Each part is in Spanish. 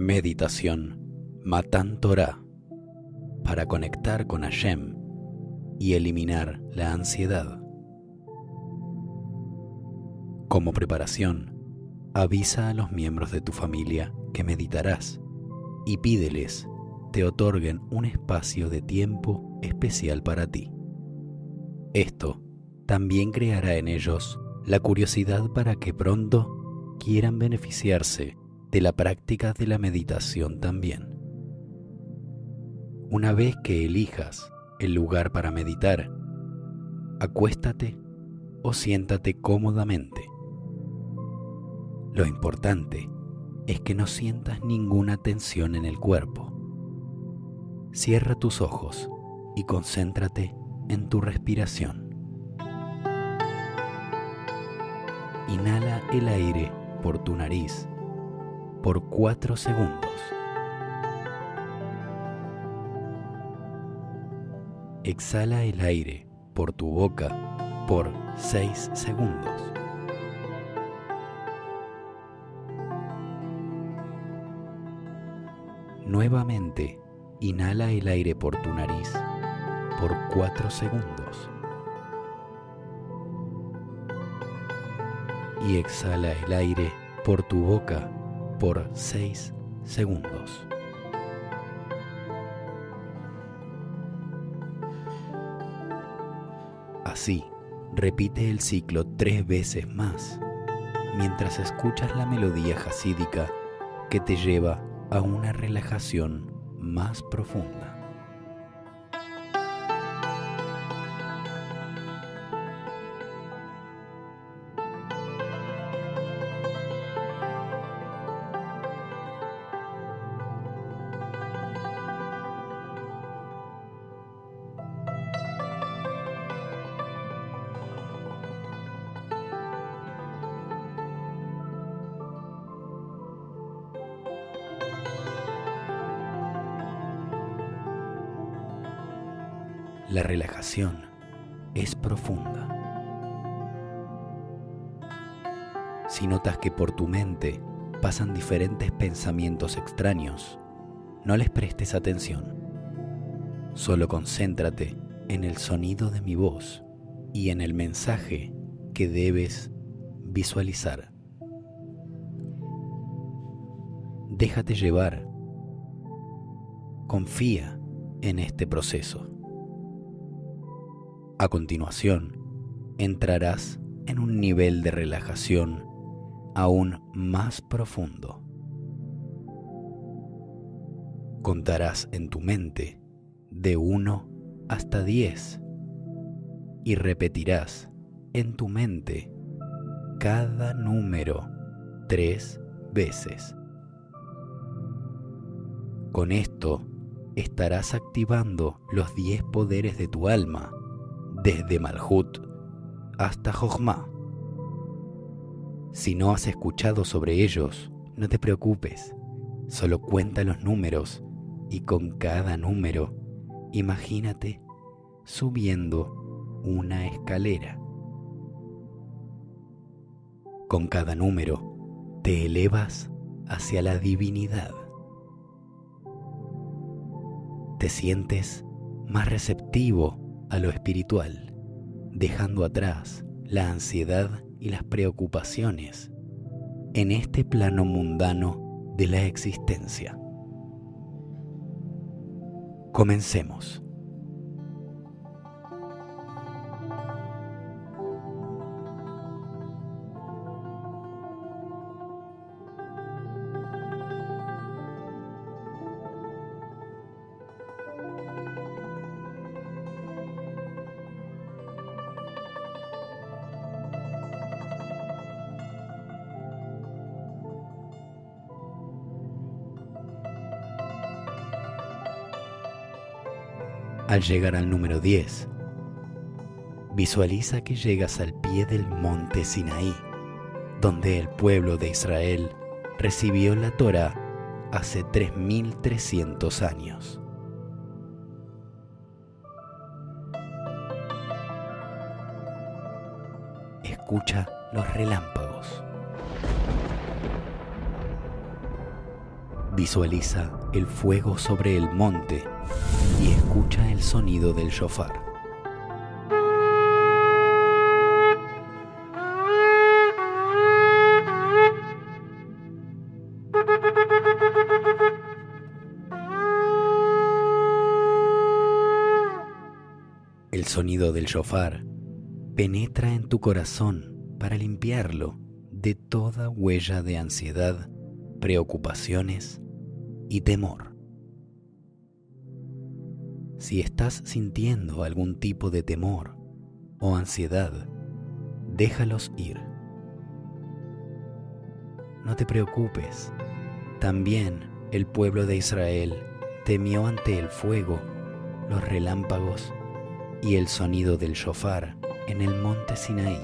Meditación Matan Torah para conectar con Hashem y eliminar la ansiedad. Como preparación, avisa a los miembros de tu familia que meditarás y pídeles te otorguen un espacio de tiempo especial para ti. Esto también creará en ellos la curiosidad para que pronto quieran beneficiarse de la práctica de la meditación también. Una vez que elijas el lugar para meditar, acuéstate o siéntate cómodamente. Lo importante es que no sientas ninguna tensión en el cuerpo. Cierra tus ojos y concéntrate en tu respiración. Inhala el aire por tu nariz por 4 segundos. Exhala el aire por tu boca por 6 segundos. Nuevamente, inhala el aire por tu nariz por 4 segundos. Y exhala el aire por tu boca por 6 segundos. Así, repite el ciclo tres veces más mientras escuchas la melodía jasídica que te lleva a una relajación más profunda. La relajación es profunda. Si notas que por tu mente pasan diferentes pensamientos extraños, no les prestes atención. Solo concéntrate en el sonido de mi voz y en el mensaje que debes visualizar. Déjate llevar. Confía en este proceso. A continuación, entrarás en un nivel de relajación aún más profundo. Contarás en tu mente de 1 hasta 10 y repetirás en tu mente cada número tres veces. Con esto estarás activando los 10 poderes de tu alma desde Malhut hasta Jochma. Si no has escuchado sobre ellos, no te preocupes, solo cuenta los números y con cada número imagínate subiendo una escalera. Con cada número te elevas hacia la divinidad. Te sientes más receptivo a lo espiritual, dejando atrás la ansiedad y las preocupaciones en este plano mundano de la existencia. Comencemos. Al llegar al número 10, visualiza que llegas al pie del monte Sinaí, donde el pueblo de Israel recibió la Torah hace 3300 años. Escucha los relámpagos. Visualiza el fuego sobre el monte y escucha el sonido del shofar. El sonido del shofar penetra en tu corazón para limpiarlo de toda huella de ansiedad, preocupaciones y temor. Si estás sintiendo algún tipo de temor o ansiedad, déjalos ir. No te preocupes, también el pueblo de Israel temió ante el fuego, los relámpagos y el sonido del shofar en el monte Sinaí.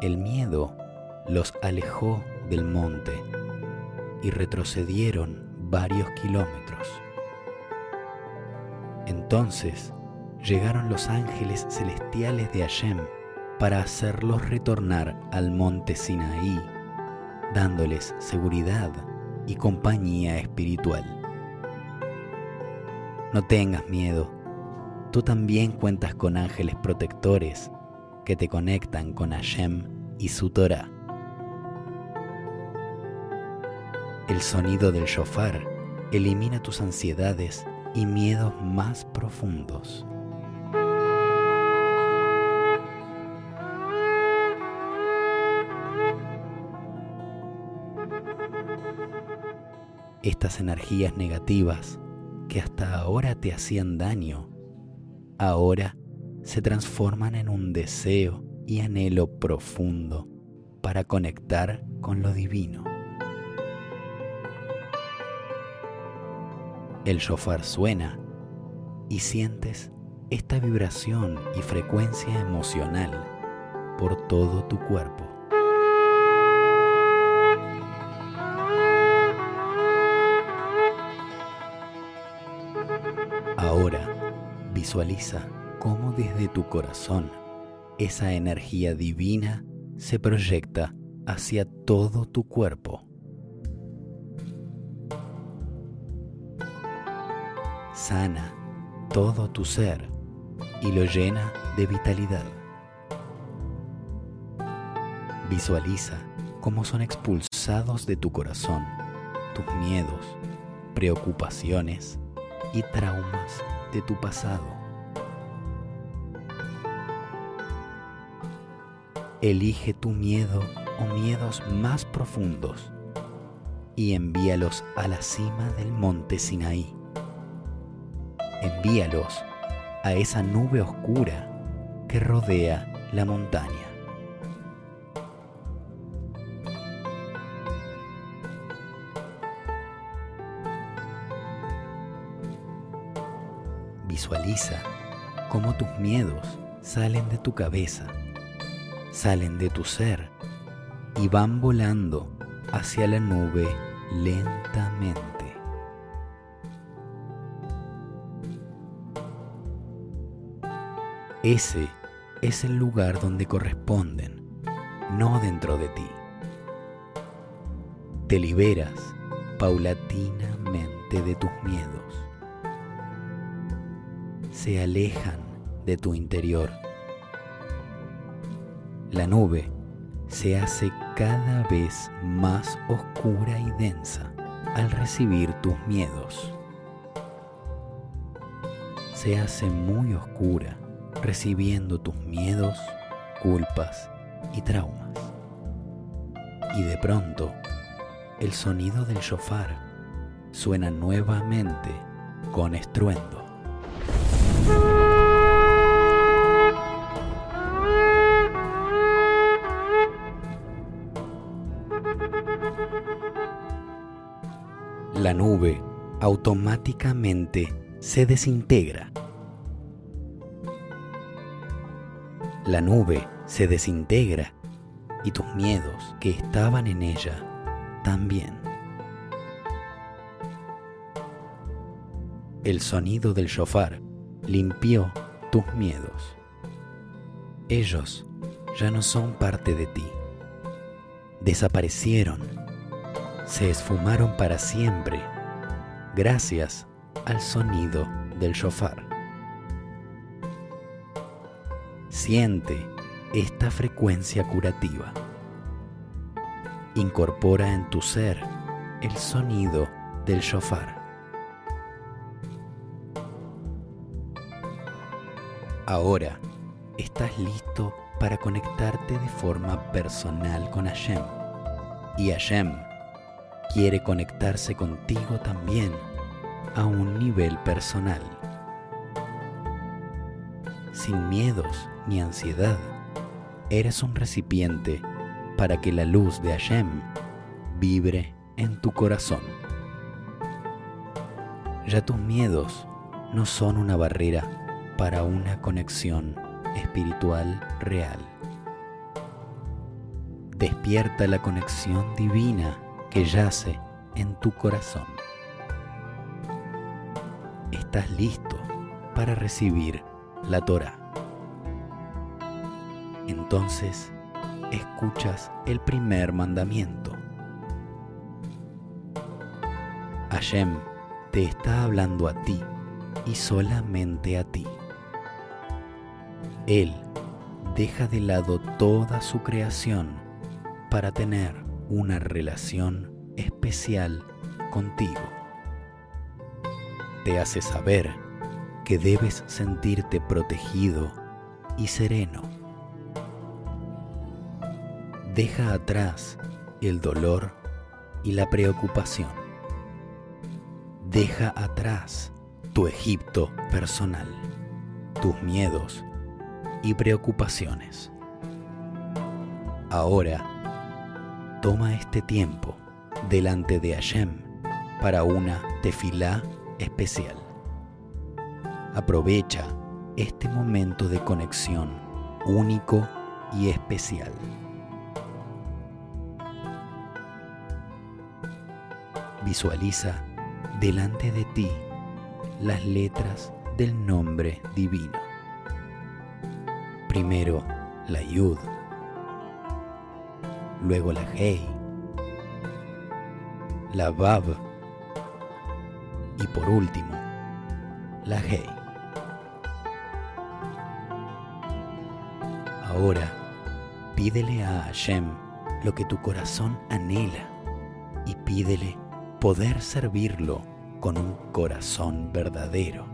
El miedo los alejó del monte y retrocedieron varios kilómetros. Entonces llegaron los ángeles celestiales de Hashem para hacerlos retornar al monte Sinaí, dándoles seguridad y compañía espiritual. No tengas miedo, tú también cuentas con ángeles protectores que te conectan con Hashem y su Torah. El sonido del shofar elimina tus ansiedades y miedos más profundos. Estas energías negativas que hasta ahora te hacían daño, ahora se transforman en un deseo y anhelo profundo para conectar con lo divino. El shofar suena y sientes esta vibración y frecuencia emocional por todo tu cuerpo. Ahora visualiza cómo desde tu corazón esa energía divina se proyecta hacia todo tu cuerpo. Sana todo tu ser y lo llena de vitalidad. Visualiza cómo son expulsados de tu corazón tus miedos, preocupaciones y traumas de tu pasado. Elige tu miedo o miedos más profundos y envíalos a la cima del monte Sinaí envíalos a esa nube oscura que rodea la montaña. Visualiza cómo tus miedos salen de tu cabeza, salen de tu ser y van volando hacia la nube lentamente. Ese es el lugar donde corresponden, no dentro de ti. Te liberas paulatinamente de tus miedos. Se alejan de tu interior. La nube se hace cada vez más oscura y densa al recibir tus miedos. Se hace muy oscura recibiendo tus miedos, culpas y traumas. Y de pronto, el sonido del shofar suena nuevamente con estruendo. La nube automáticamente se desintegra La nube se desintegra y tus miedos que estaban en ella también. El sonido del shofar limpió tus miedos. Ellos ya no son parte de ti. Desaparecieron, se esfumaron para siempre gracias al sonido del shofar. Siente esta frecuencia curativa. Incorpora en tu ser el sonido del shofar. Ahora estás listo para conectarte de forma personal con Hashem. Y Hashem quiere conectarse contigo también a un nivel personal. Sin miedos ni ansiedad, eres un recipiente para que la luz de Hashem vibre en tu corazón. Ya tus miedos no son una barrera para una conexión espiritual real. Despierta la conexión divina que yace en tu corazón. Estás listo para recibir la Torah. Entonces, escuchas el primer mandamiento. Hashem te está hablando a ti y solamente a ti. Él deja de lado toda su creación para tener una relación especial contigo. Te hace saber que debes sentirte protegido y sereno. Deja atrás el dolor y la preocupación. Deja atrás tu Egipto personal, tus miedos y preocupaciones. Ahora, toma este tiempo delante de Hashem para una tefilá especial. Aprovecha este momento de conexión único y especial. Visualiza delante de ti las letras del nombre divino. Primero la Yud, luego la Hei, la Vav y por último la Hei. Ahora pídele a Hashem lo que tu corazón anhela y pídele poder servirlo con un corazón verdadero.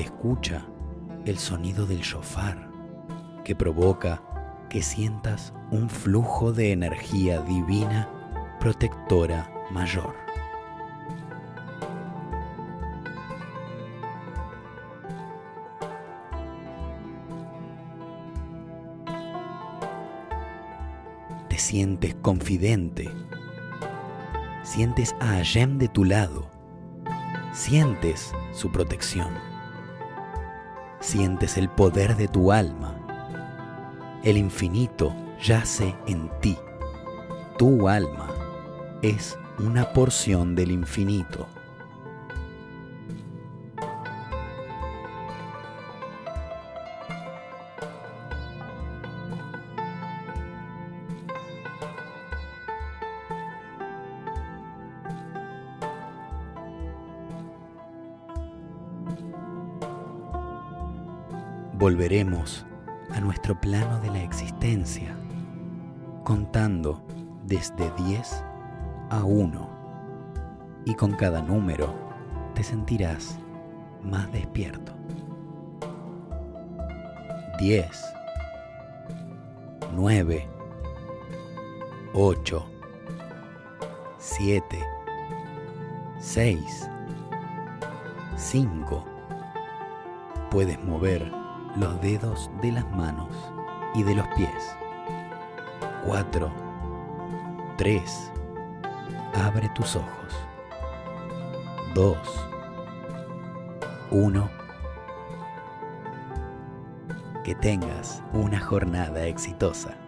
Escucha el sonido del shofar que provoca que sientas un flujo de energía divina protectora mayor. Te sientes confidente, sientes a Hashem de tu lado, sientes su protección sientes el poder de tu alma. El infinito yace en ti. Tu alma es una porción del infinito. Volveremos a nuestro plano de la existencia, contando desde 10 a 1, y con cada número te sentirás más despierto. 10, 9, 8, 7, 6, 5. Puedes mover los dedos de las manos y de los pies. 4. 3. Abre tus ojos. 2. 1. Que tengas una jornada exitosa.